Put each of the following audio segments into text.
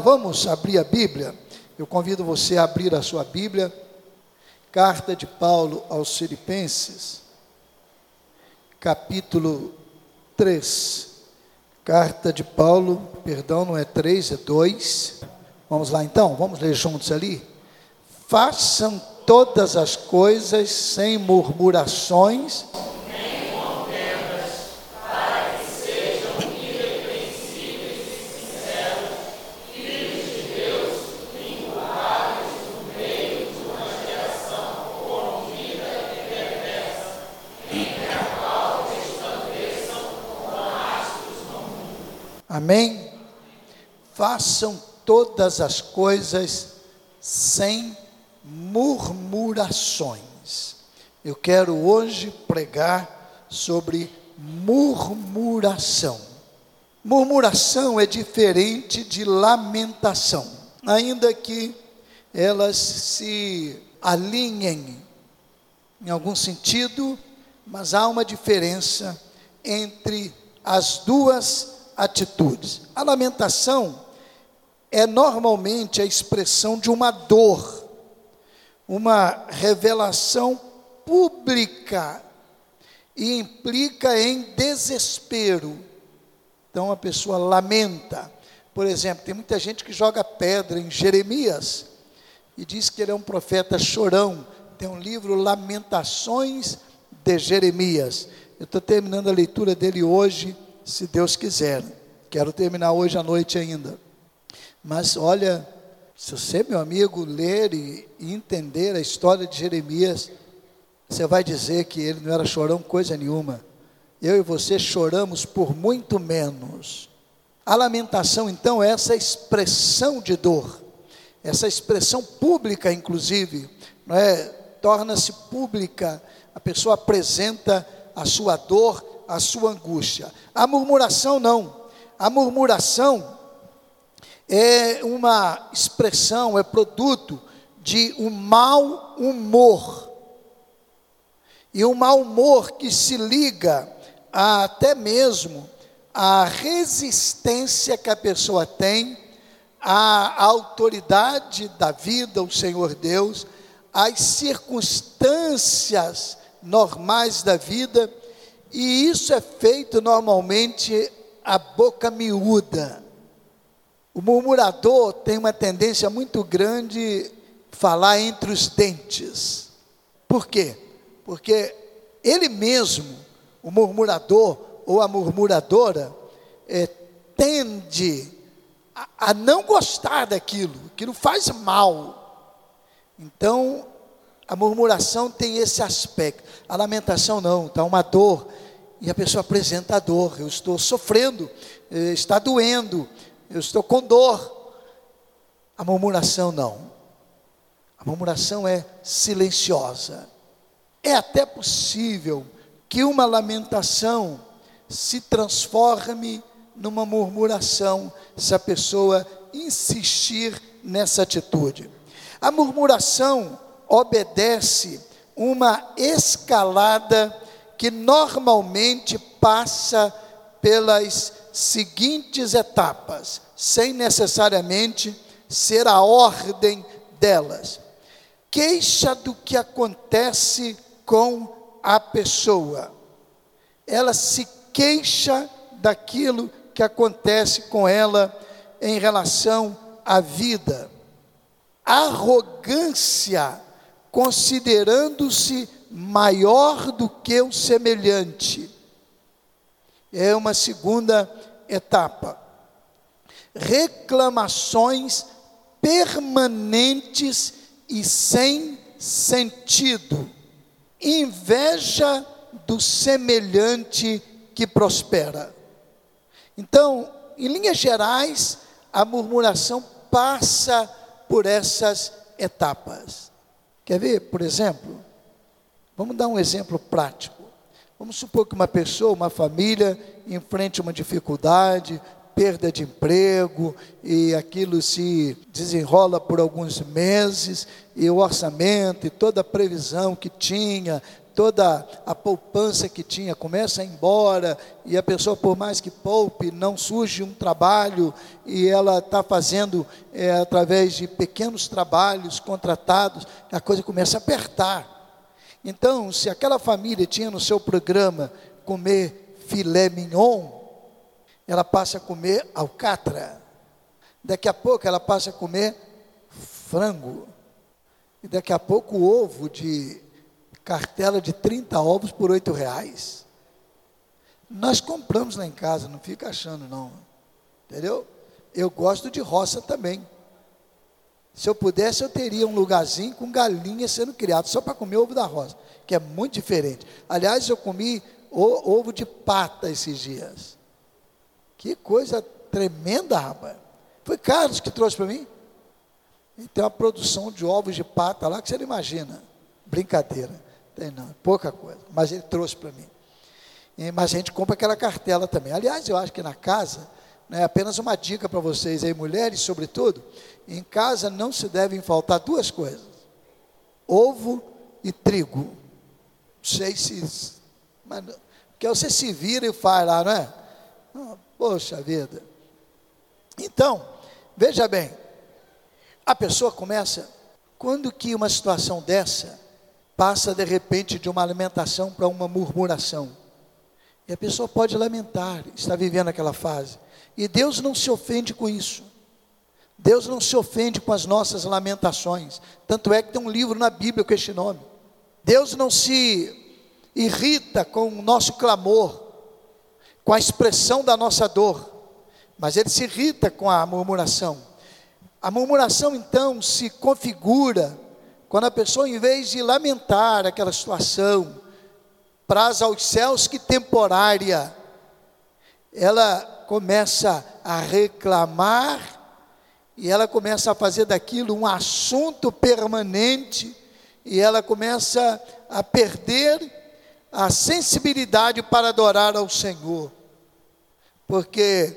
Vamos abrir a Bíblia. Eu convido você a abrir a sua Bíblia. Carta de Paulo aos Filipenses, capítulo 3. Carta de Paulo, perdão, não é 3, é 2. Vamos lá então, vamos ler juntos ali. Façam todas as coisas sem murmurações Amém? Façam todas as coisas sem murmurações. Eu quero hoje pregar sobre murmuração. Murmuração é diferente de lamentação, ainda que elas se alinhem em algum sentido, mas há uma diferença entre as duas atitudes. A lamentação é normalmente a expressão de uma dor, uma revelação pública e implica em desespero. Então a pessoa lamenta. Por exemplo, tem muita gente que joga pedra em Jeremias e diz que ele é um profeta chorão. Tem um livro Lamentações de Jeremias. Eu estou terminando a leitura dele hoje se Deus quiser. Quero terminar hoje à noite ainda. Mas olha, se você, meu amigo, ler e entender a história de Jeremias, você vai dizer que ele não era chorão coisa nenhuma. Eu e você choramos por muito menos. A lamentação, então, é essa expressão de dor, essa expressão pública, inclusive, é? Torna-se pública, a pessoa apresenta a sua dor a sua angústia. A murmuração não. A murmuração é uma expressão, é produto de um mau humor. E um mau humor que se liga a, até mesmo à resistência que a pessoa tem à autoridade da vida, o Senhor Deus, às circunstâncias normais da vida e isso é feito normalmente a boca miúda. O murmurador tem uma tendência muito grande falar entre os dentes. Por quê? Porque ele mesmo, o murmurador ou a murmuradora, é, tende a, a não gostar daquilo, aquilo faz mal. Então, a murmuração tem esse aspecto. A lamentação não, está uma dor e a pessoa apresenta a dor. Eu estou sofrendo, eh, está doendo, eu estou com dor. A murmuração não. A murmuração é silenciosa. É até possível que uma lamentação se transforme numa murmuração, se a pessoa insistir nessa atitude. A murmuração obedece uma escalada que normalmente passa pelas seguintes etapas, sem necessariamente ser a ordem delas. Queixa do que acontece com a pessoa. Ela se queixa daquilo que acontece com ela em relação à vida. Arrogância, considerando-se maior do que o semelhante. É uma segunda etapa. Reclamações permanentes e sem sentido. Inveja do semelhante que prospera. Então, em linhas gerais, a murmuração passa por essas etapas. Quer ver, por exemplo? Vamos dar um exemplo prático. Vamos supor que uma pessoa, uma família, enfrente uma dificuldade, perda de emprego, e aquilo se desenrola por alguns meses, e o orçamento e toda a previsão que tinha toda a poupança que tinha começa a ir embora, e a pessoa, por mais que poupe, não surge um trabalho, e ela está fazendo é, através de pequenos trabalhos contratados, a coisa começa a apertar. Então, se aquela família tinha no seu programa comer filé mignon, ela passa a comer alcatra. Daqui a pouco ela passa a comer frango. E daqui a pouco o ovo de cartela de 30 ovos por 8 reais. Nós compramos lá em casa, não fica achando não. Entendeu? Eu gosto de roça também. Se eu pudesse, eu teria um lugarzinho com galinha sendo criado, só para comer ovo da roça, que é muito diferente. Aliás, eu comi ovo de pata esses dias. Que coisa tremenda, rapaz. Foi Carlos que trouxe para mim. E tem uma produção de ovos de pata lá que você não imagina. Brincadeira. Tem não, pouca coisa. Mas ele trouxe para mim. E, mas a gente compra aquela cartela também. Aliás, eu acho que na casa, né, apenas uma dica para vocês aí, mulheres, sobretudo, em casa não se devem faltar duas coisas: ovo e trigo. Não sei se. Mas, porque você se vira e faz lá, não é? Ah, poxa vida. Então, veja bem, a pessoa começa, quando que uma situação dessa passa de repente de uma alimentação para uma murmuração? E a pessoa pode lamentar, está vivendo aquela fase. E Deus não se ofende com isso. Deus não se ofende com as nossas lamentações. Tanto é que tem um livro na Bíblia com este nome. Deus não se irrita com o nosso clamor, com a expressão da nossa dor, mas ele se irrita com a murmuração. A murmuração então se configura quando a pessoa, em vez de lamentar aquela situação, praza aos céus que temporária, ela começa a reclamar e ela começa a fazer daquilo um assunto permanente e ela começa a perder a sensibilidade para adorar ao Senhor. Porque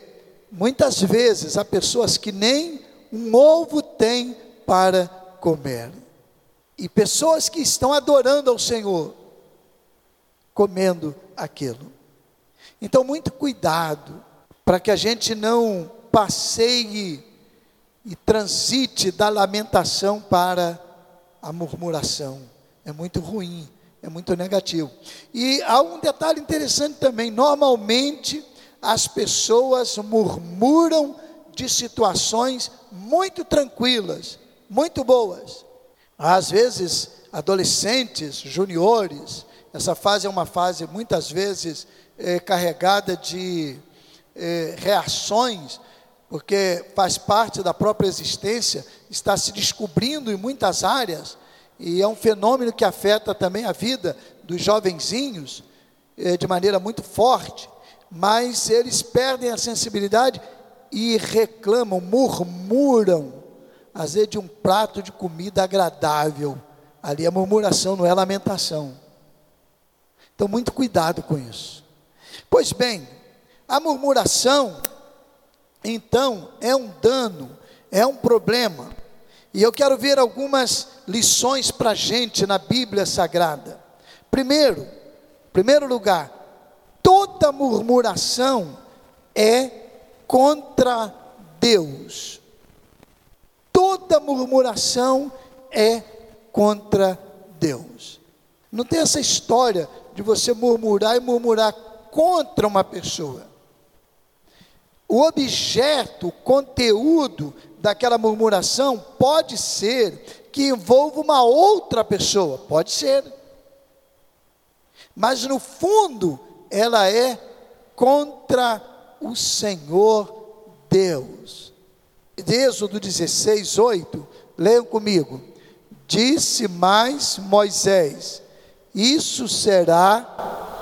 muitas vezes há pessoas que nem um ovo têm para comer. E pessoas que estão adorando ao Senhor, comendo aquilo. Então, muito cuidado para que a gente não passeie e transite da lamentação para a murmuração. É muito ruim é muito negativo. E há um detalhe interessante também: normalmente as pessoas murmuram de situações muito tranquilas, muito boas. Às vezes, adolescentes, juniores, essa fase é uma fase muitas vezes é, carregada de é, reações, porque faz parte da própria existência, está se descobrindo em muitas áreas e é um fenômeno que afeta também a vida dos jovenzinhos é, de maneira muito forte, mas eles perdem a sensibilidade e reclamam, murmuram, às vezes de um prato de comida agradável. Ali é murmuração, não é lamentação. Então, muito cuidado com isso. Pois bem, a murmuração, então, é um dano, é um problema. E eu quero ver algumas lições para a gente na Bíblia Sagrada. Primeiro, primeiro lugar, toda murmuração é contra Deus. Toda murmuração é contra Deus. Não tem essa história de você murmurar e murmurar contra uma pessoa. O objeto, o conteúdo daquela murmuração pode ser que envolva uma outra pessoa, pode ser. Mas no fundo, ela é contra o Senhor Deus. Êxodo 16, 8, leiam comigo. Disse mais Moisés: Isso será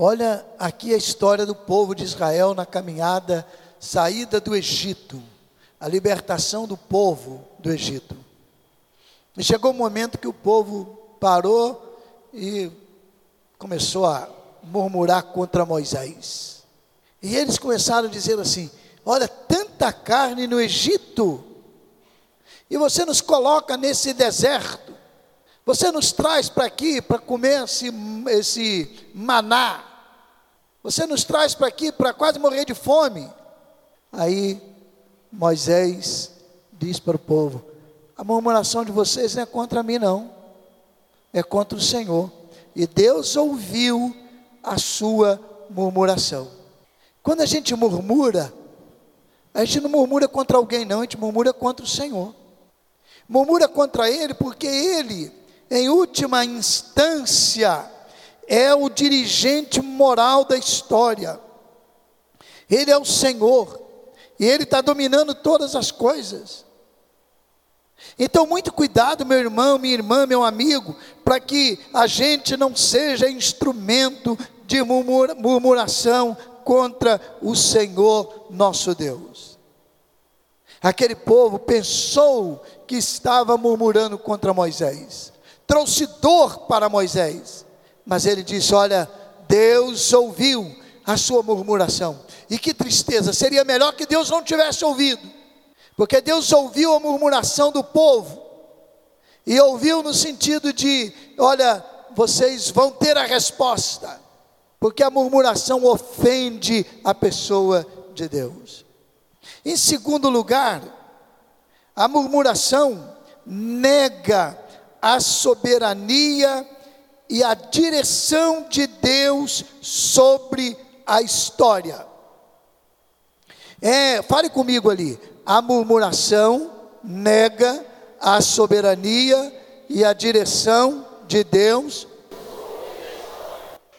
Olha aqui a história do povo de Israel na caminhada, saída do Egito, a libertação do povo do Egito. E chegou o um momento que o povo parou e começou a murmurar contra Moisés. E eles começaram a dizer assim: Olha, tanta carne no Egito, e você nos coloca nesse deserto, você nos traz para aqui para comer esse, esse maná, você nos traz para aqui para quase morrer de fome. Aí Moisés diz para o povo: a murmuração de vocês não é contra mim, não, é contra o Senhor. E Deus ouviu a sua murmuração. Quando a gente murmura, a gente não murmura contra alguém, não, a gente murmura contra o Senhor. Murmura contra Ele porque Ele, em última instância, é o dirigente moral da história. Ele é o Senhor, e Ele está dominando todas as coisas. Então, muito cuidado, meu irmão, minha irmã, meu amigo, para que a gente não seja instrumento de murmuração contra o Senhor nosso Deus. Aquele povo pensou que estava murmurando contra Moisés, trouxe dor para Moisés, mas ele disse: Olha, Deus ouviu a sua murmuração, e que tristeza, seria melhor que Deus não tivesse ouvido, porque Deus ouviu a murmuração do povo, e ouviu no sentido de: Olha, vocês vão ter a resposta, porque a murmuração ofende a pessoa de Deus. Em segundo lugar, a murmuração nega a soberania e a direção de Deus sobre a história. É, fale comigo ali. A murmuração nega a soberania e a direção de Deus.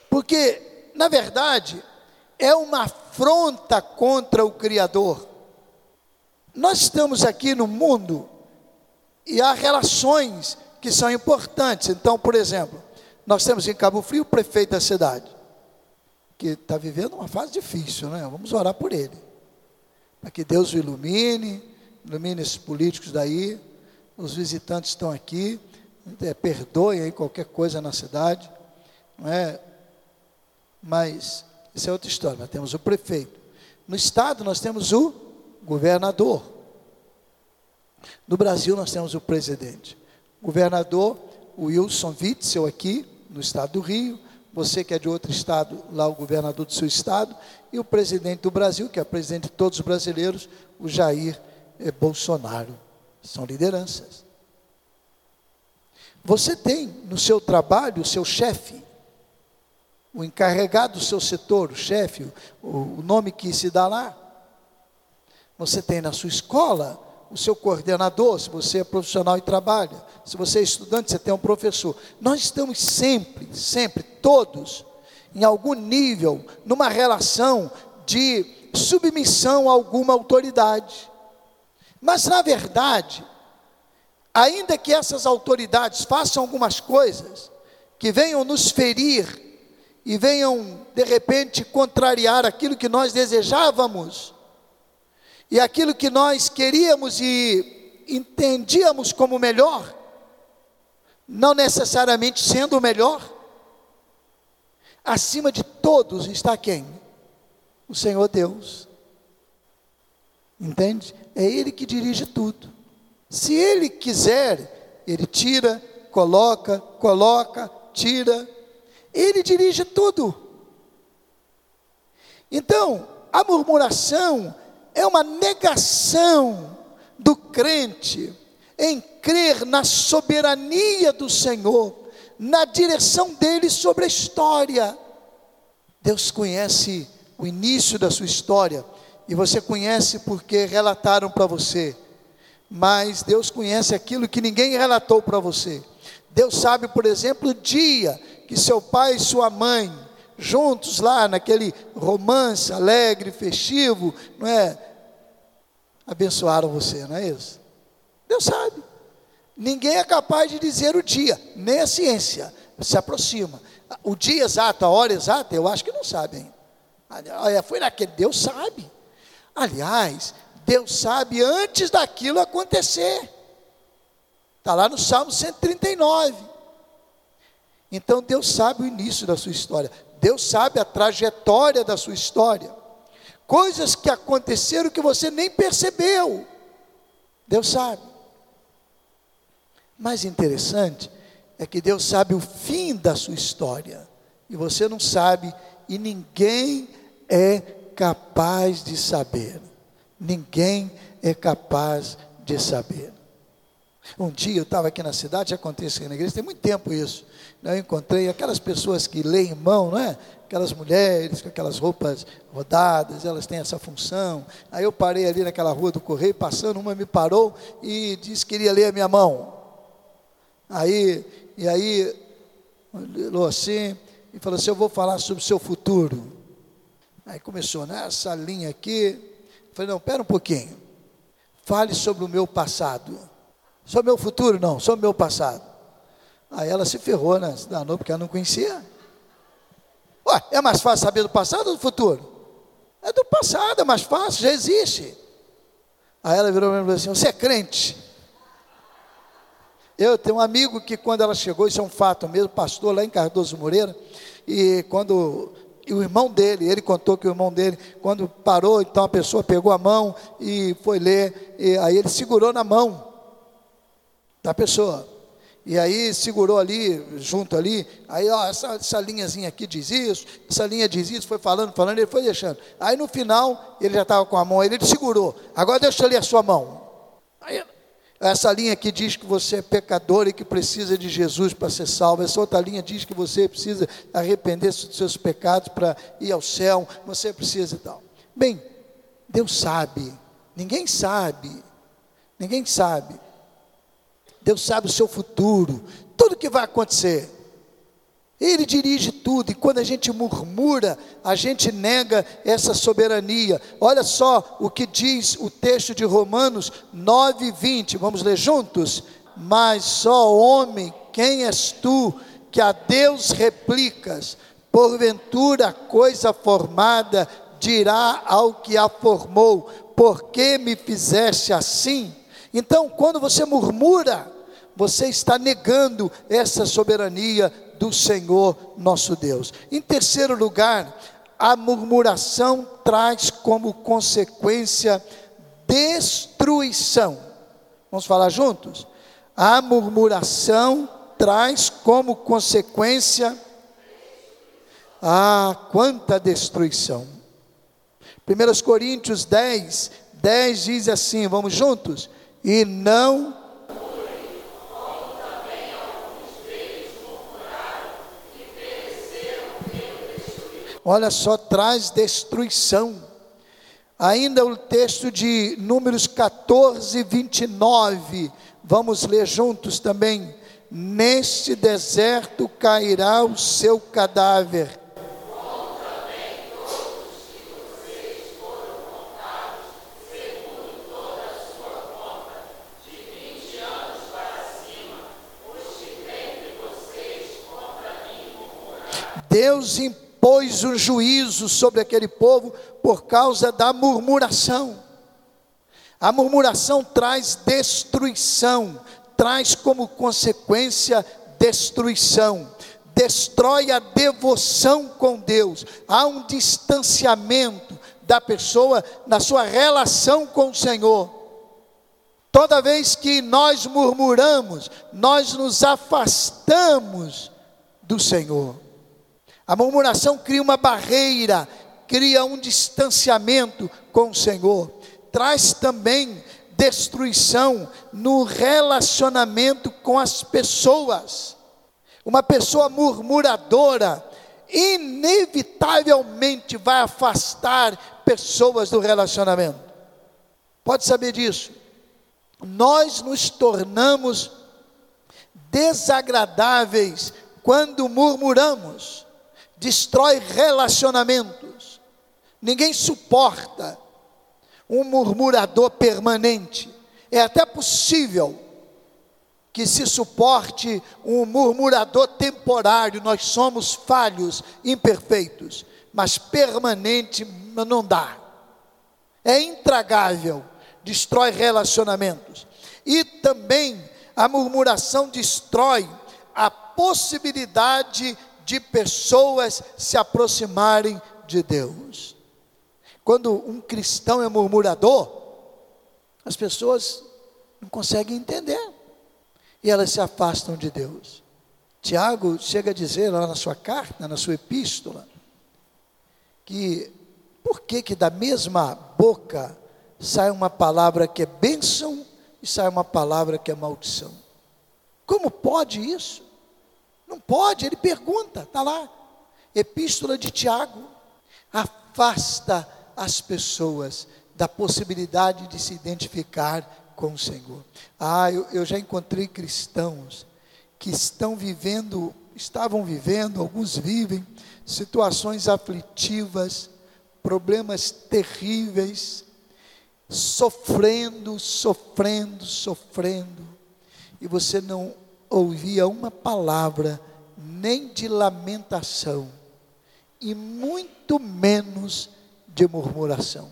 Porque, na verdade, é uma afronta contra o Criador. Nós estamos aqui no mundo e há relações que são importantes. Então, por exemplo, nós temos em Cabo Frio o prefeito da cidade, que está vivendo uma fase difícil, né? Vamos orar por ele. Para que Deus o ilumine, ilumine esses políticos daí, os visitantes estão aqui, é, perdoem aí qualquer coisa na cidade, não é? Mas isso é outra história. Nós temos o prefeito. No estado nós temos o governador. No Brasil nós temos o presidente. Governador Wilson Witzel aqui, no estado do Rio, você que é de outro estado, lá o governador do seu estado, e o presidente do Brasil, que é presidente de todos os brasileiros, o Jair eh, Bolsonaro. São lideranças. Você tem no seu trabalho o seu chefe, o encarregado do seu setor, o chefe, o, o nome que se dá lá. Você tem na sua escola o seu coordenador, se você é profissional e trabalha, se você é estudante, você tem um professor. Nós estamos sempre, sempre, todos, em algum nível, numa relação de submissão a alguma autoridade. Mas, na verdade, ainda que essas autoridades façam algumas coisas que venham nos ferir e venham, de repente, contrariar aquilo que nós desejávamos, e aquilo que nós queríamos e entendíamos como melhor, não necessariamente sendo o melhor, acima de todos está quem? O Senhor Deus. Entende? É Ele que dirige tudo. Se Ele quiser, Ele tira, coloca, coloca, tira. Ele dirige tudo. Então, a murmuração é uma negação do crente em crer na soberania do Senhor, na direção dele sobre a história. Deus conhece o início da sua história, e você conhece porque relataram para você, mas Deus conhece aquilo que ninguém relatou para você. Deus sabe, por exemplo, o dia que seu pai e sua mãe, juntos lá naquele romance alegre, festivo, não é? Abençoaram você, não é isso? Deus sabe. Ninguém é capaz de dizer o dia, nem a ciência se aproxima. O dia exato, a hora exata, eu acho que não sabem. Foi naquele, Deus sabe. Aliás, Deus sabe antes daquilo acontecer. Está lá no Salmo 139. Então Deus sabe o início da sua história. Deus sabe a trajetória da sua história. Coisas que aconteceram que você nem percebeu. Deus sabe. Mais interessante é que Deus sabe o fim da sua história. E você não sabe, e ninguém é capaz de saber. Ninguém é capaz de saber. Um dia eu estava aqui na cidade, já contei na igreja, tem muito tempo isso. Eu encontrei aquelas pessoas que leem mão, não é? Aquelas mulheres com aquelas roupas rodadas, elas têm essa função. Aí eu parei ali naquela rua do Correio, passando, uma me parou e disse que queria ler a minha mão. Aí, e aí, olhou assim e falou assim: Eu vou falar sobre o seu futuro. Aí começou nessa né, linha aqui. Falei: Não, pera um pouquinho. Fale sobre o meu passado. O meu futuro, não, o meu passado. Aí ela se ferrou, né? Se danou porque ela não conhecia. Ué, é mais fácil saber do passado ou do futuro? É do passado, é mais fácil, já existe. Aí ela virou e falou assim: Você é crente? Eu tenho um amigo que, quando ela chegou, isso é um fato mesmo, pastor lá em Cardoso Moreira, e quando e o irmão dele, ele contou que o irmão dele, quando parou, então a pessoa pegou a mão e foi ler, e aí ele segurou na mão da pessoa. E aí segurou ali, junto ali, aí ó, essa, essa linhazinha aqui diz isso, essa linha diz isso, foi falando, falando, ele foi deixando. Aí no final, ele já estava com a mão, ele segurou. Agora deixa ler a sua mão. Aí, essa linha aqui diz que você é pecador e que precisa de Jesus para ser salvo. Essa outra linha diz que você precisa arrepender-se dos seus pecados para ir ao céu. Você precisa e tal. Bem, Deus sabe. Ninguém sabe. Ninguém sabe. Deus sabe o seu futuro, tudo que vai acontecer. Ele dirige tudo, e quando a gente murmura, a gente nega essa soberania. Olha só o que diz o texto de Romanos 9, 20. Vamos ler juntos? Mas só homem, quem és tu, que a Deus replicas? Porventura, coisa formada dirá ao que a formou: Por que me fizeste assim? Então, quando você murmura, você está negando essa soberania do Senhor nosso Deus. Em terceiro lugar, a murmuração traz como consequência destruição. Vamos falar juntos? A murmuração traz como consequência ah, quanta destruição. 1 Coríntios 10, 10 diz assim, vamos juntos? E não olha só, traz destruição. Ainda o texto de Números 14, 29, vamos ler juntos também. Neste deserto cairá o seu cadáver. Deus impõe pôs o juízo sobre aquele povo por causa da murmuração. A murmuração traz destruição, traz como consequência destruição, destrói a devoção com Deus. Há um distanciamento da pessoa na sua relação com o Senhor. Toda vez que nós murmuramos, nós nos afastamos do Senhor. A murmuração cria uma barreira, cria um distanciamento com o Senhor, traz também destruição no relacionamento com as pessoas. Uma pessoa murmuradora, inevitavelmente vai afastar pessoas do relacionamento. Pode saber disso. Nós nos tornamos desagradáveis quando murmuramos destrói relacionamentos. Ninguém suporta um murmurador permanente. É até possível que se suporte um murmurador temporário, nós somos falhos, imperfeitos, mas permanente não dá. É intragável, destrói relacionamentos. E também a murmuração destrói a possibilidade de pessoas se aproximarem de Deus. Quando um cristão é murmurador, as pessoas não conseguem entender e elas se afastam de Deus. Tiago chega a dizer lá na sua carta, na sua epístola, que por que que da mesma boca sai uma palavra que é bênção e sai uma palavra que é maldição? Como pode isso? Não pode, ele pergunta, está lá. Epístola de Tiago. Afasta as pessoas da possibilidade de se identificar com o Senhor. Ah, eu, eu já encontrei cristãos que estão vivendo, estavam vivendo, alguns vivem, situações aflitivas, problemas terríveis, sofrendo, sofrendo, sofrendo, e você não ouvia uma palavra nem de lamentação, e muito menos de murmuração.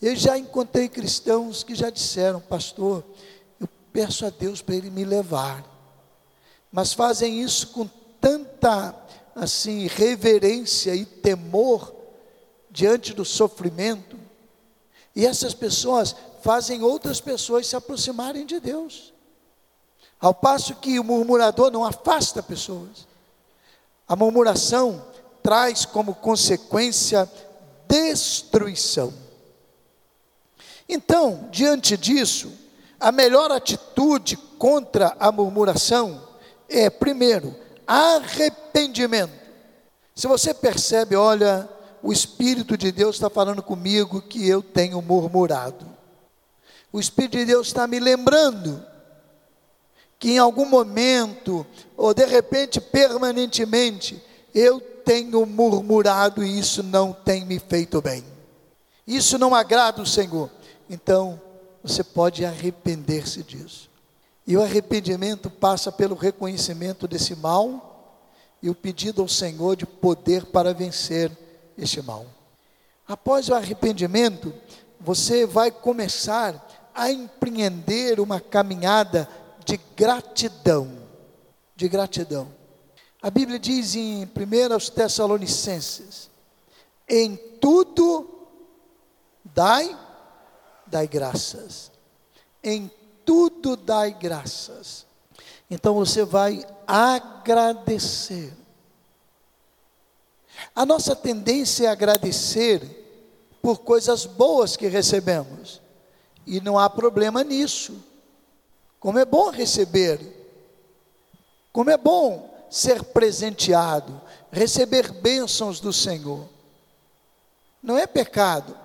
Eu já encontrei cristãos que já disseram, pastor, eu peço a Deus para Ele me levar, mas fazem isso com tanta, assim, reverência e temor diante do sofrimento, e essas pessoas fazem outras pessoas se aproximarem de Deus, ao passo que o murmurador não afasta pessoas, a murmuração traz como consequência destruição. Então, diante disso, a melhor atitude contra a murmuração é, primeiro, arrependimento. Se você percebe, olha, o Espírito de Deus está falando comigo que eu tenho murmurado. O Espírito de Deus está me lembrando que em algum momento, ou de repente permanentemente, eu tenho murmurado e isso não tem me feito bem. Isso não agrada o Senhor então você pode arrepender-se disso. E o arrependimento passa pelo reconhecimento desse mal e o pedido ao Senhor de poder para vencer este mal. Após o arrependimento, você vai começar a empreender uma caminhada de gratidão, de gratidão. A Bíblia diz em 1 Tessalonicenses: em tudo dai dai graças. Em tudo dai graças. Então você vai agradecer. A nossa tendência é agradecer por coisas boas que recebemos. E não há problema nisso. Como é bom receber. Como é bom ser presenteado, receber bênçãos do Senhor. Não é pecado,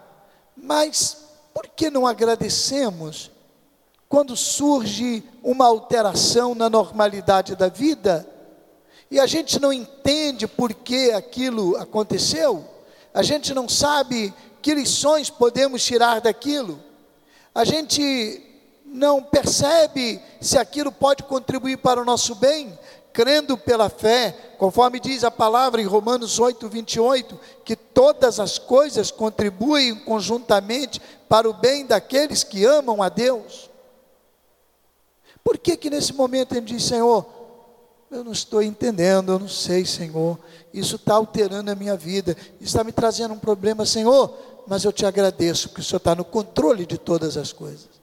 mas por que não agradecemos quando surge uma alteração na normalidade da vida e a gente não entende por que aquilo aconteceu? A gente não sabe que lições podemos tirar daquilo? A gente não percebe se aquilo pode contribuir para o nosso bem? crendo pela fé, conforme diz a palavra em Romanos 8, 28, que todas as coisas contribuem conjuntamente para o bem daqueles que amam a Deus. Por que que nesse momento ele diz, Senhor, eu não estou entendendo, eu não sei, Senhor, isso está alterando a minha vida, está me trazendo um problema, Senhor, mas eu te agradeço, porque o Senhor está no controle de todas as coisas.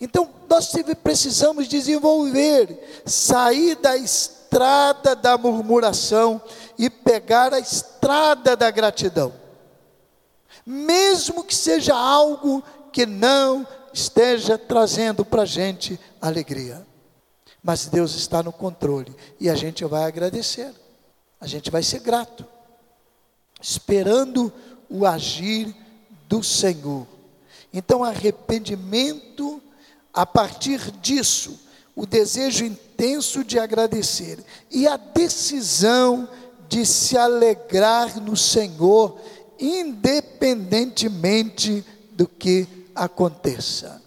Então, nós precisamos desenvolver, sair da estrada da murmuração e pegar a estrada da gratidão. Mesmo que seja algo que não esteja trazendo para a gente alegria. Mas Deus está no controle e a gente vai agradecer, a gente vai ser grato, esperando o agir do Senhor. Então, arrependimento a partir disso, o desejo intenso de agradecer e a decisão de se alegrar no Senhor, independentemente do que aconteça.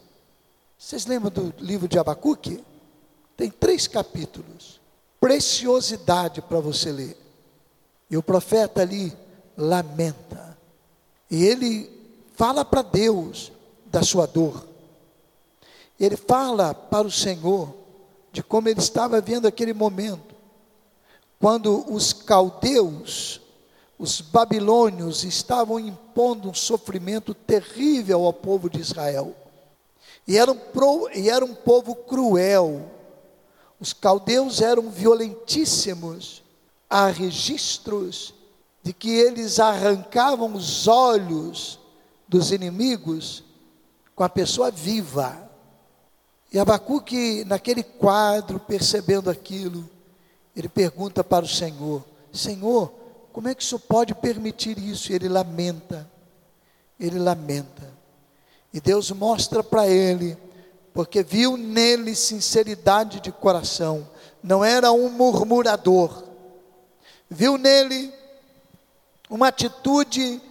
Vocês lembram do livro de Abacuque? Tem três capítulos. Preciosidade para você ler. E o profeta ali lamenta. E ele fala para Deus da sua dor. Ele fala para o Senhor de como ele estava vendo aquele momento, quando os caldeus, os babilônios estavam impondo um sofrimento terrível ao povo de Israel. E era um, e era um povo cruel. Os caldeus eram violentíssimos. Há registros de que eles arrancavam os olhos dos inimigos com a pessoa viva. E Abacuque, naquele quadro, percebendo aquilo, ele pergunta para o Senhor: Senhor, como é que o Senhor pode permitir isso? E ele lamenta, ele lamenta. E Deus mostra para ele, porque viu nele sinceridade de coração, não era um murmurador, viu nele uma atitude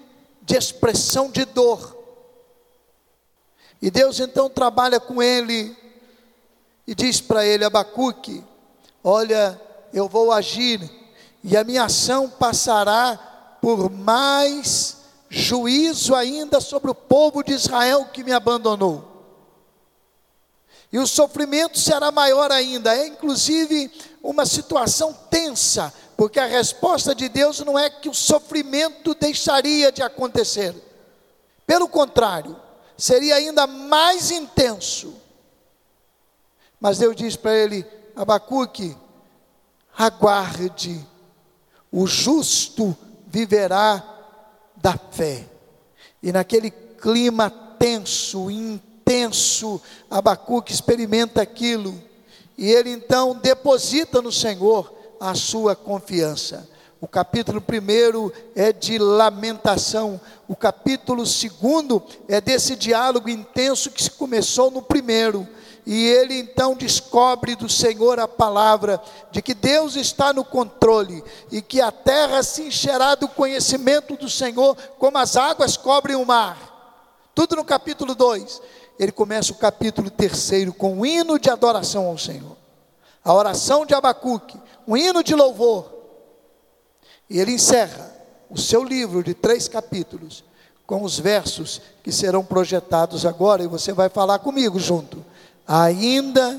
de expressão de dor. E Deus então trabalha com ele e diz para ele: Abacuque, olha, eu vou agir, e a minha ação passará por mais juízo ainda sobre o povo de Israel que me abandonou. E o sofrimento será maior ainda, é inclusive uma situação tensa, porque a resposta de Deus não é que o sofrimento deixaria de acontecer. Pelo contrário, seria ainda mais intenso. Mas Deus diz para ele: Abacuque, aguarde, o justo viverá da fé. E naquele clima tenso, intenso, Abacuque experimenta aquilo, e ele então deposita no Senhor a sua confiança. O capítulo primeiro é de lamentação, o capítulo segundo é desse diálogo intenso que se começou no primeiro e ele então descobre do Senhor a palavra de que Deus está no controle e que a terra se encherá do conhecimento do Senhor, como as águas cobrem o mar. Tudo no capítulo 2. Ele começa o capítulo 3 com um hino de adoração ao Senhor. A oração de Abacuque, um hino de louvor. E ele encerra o seu livro de três capítulos com os versos que serão projetados agora, e você vai falar comigo junto ainda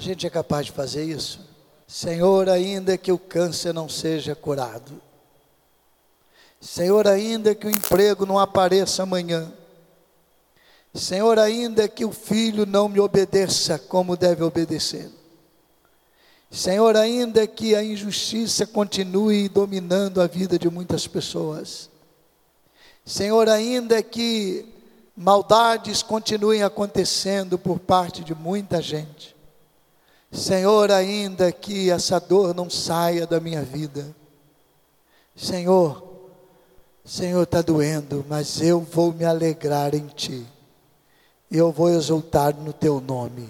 A gente é capaz de fazer isso? Senhor, ainda que o câncer não seja curado. Senhor, ainda que o emprego não apareça amanhã. Senhor, ainda que o filho não me obedeça como deve obedecer. Senhor, ainda que a injustiça continue dominando a vida de muitas pessoas. Senhor, ainda que maldades continuem acontecendo por parte de muita gente. Senhor, ainda que essa dor não saia da minha vida. Senhor, Senhor, está doendo, mas eu vou me alegrar em Ti. Eu vou exultar no Teu nome.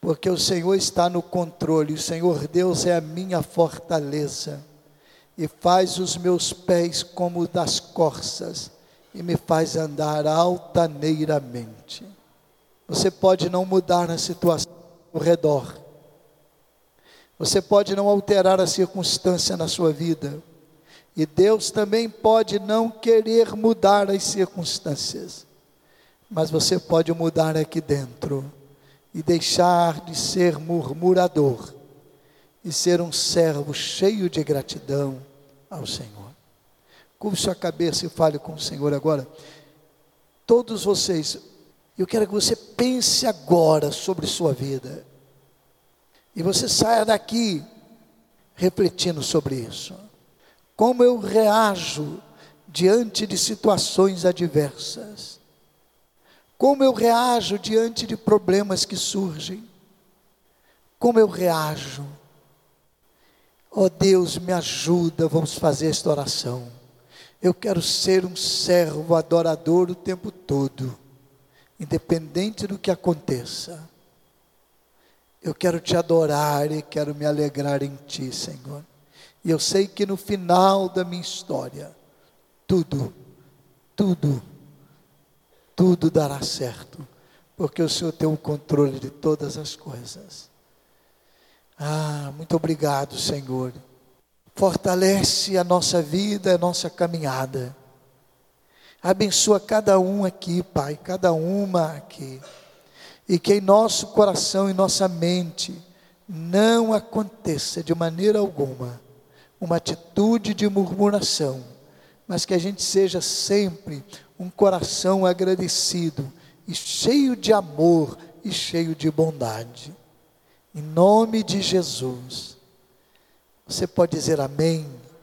Porque o Senhor está no controle, o Senhor Deus é a minha fortaleza, e faz os meus pés como das corças, e me faz andar altaneiramente. Você pode não mudar a situação ao redor. Você pode não alterar a circunstância na sua vida. E Deus também pode não querer mudar as circunstâncias. Mas você pode mudar aqui dentro e deixar de ser murmurador e ser um servo cheio de gratidão ao Senhor. Curve sua cabeça e fale com o Senhor agora. Todos vocês, eu quero que você pense agora sobre sua vida. E você saia daqui refletindo sobre isso. Como eu reajo diante de situações adversas? Como eu reajo diante de problemas que surgem? Como eu reajo? Oh Deus, me ajuda, vamos fazer esta oração. Eu quero ser um servo adorador o tempo todo, independente do que aconteça. Eu quero te adorar e quero me alegrar em ti, Senhor. E eu sei que no final da minha história, tudo, tudo, tudo dará certo, porque o Senhor tem o controle de todas as coisas. Ah, muito obrigado, Senhor. Fortalece a nossa vida, a nossa caminhada. Abençoa cada um aqui, Pai, cada uma aqui e que em nosso coração e nossa mente não aconteça de maneira alguma uma atitude de murmuração, mas que a gente seja sempre um coração agradecido e cheio de amor e cheio de bondade. Em nome de Jesus. Você pode dizer amém?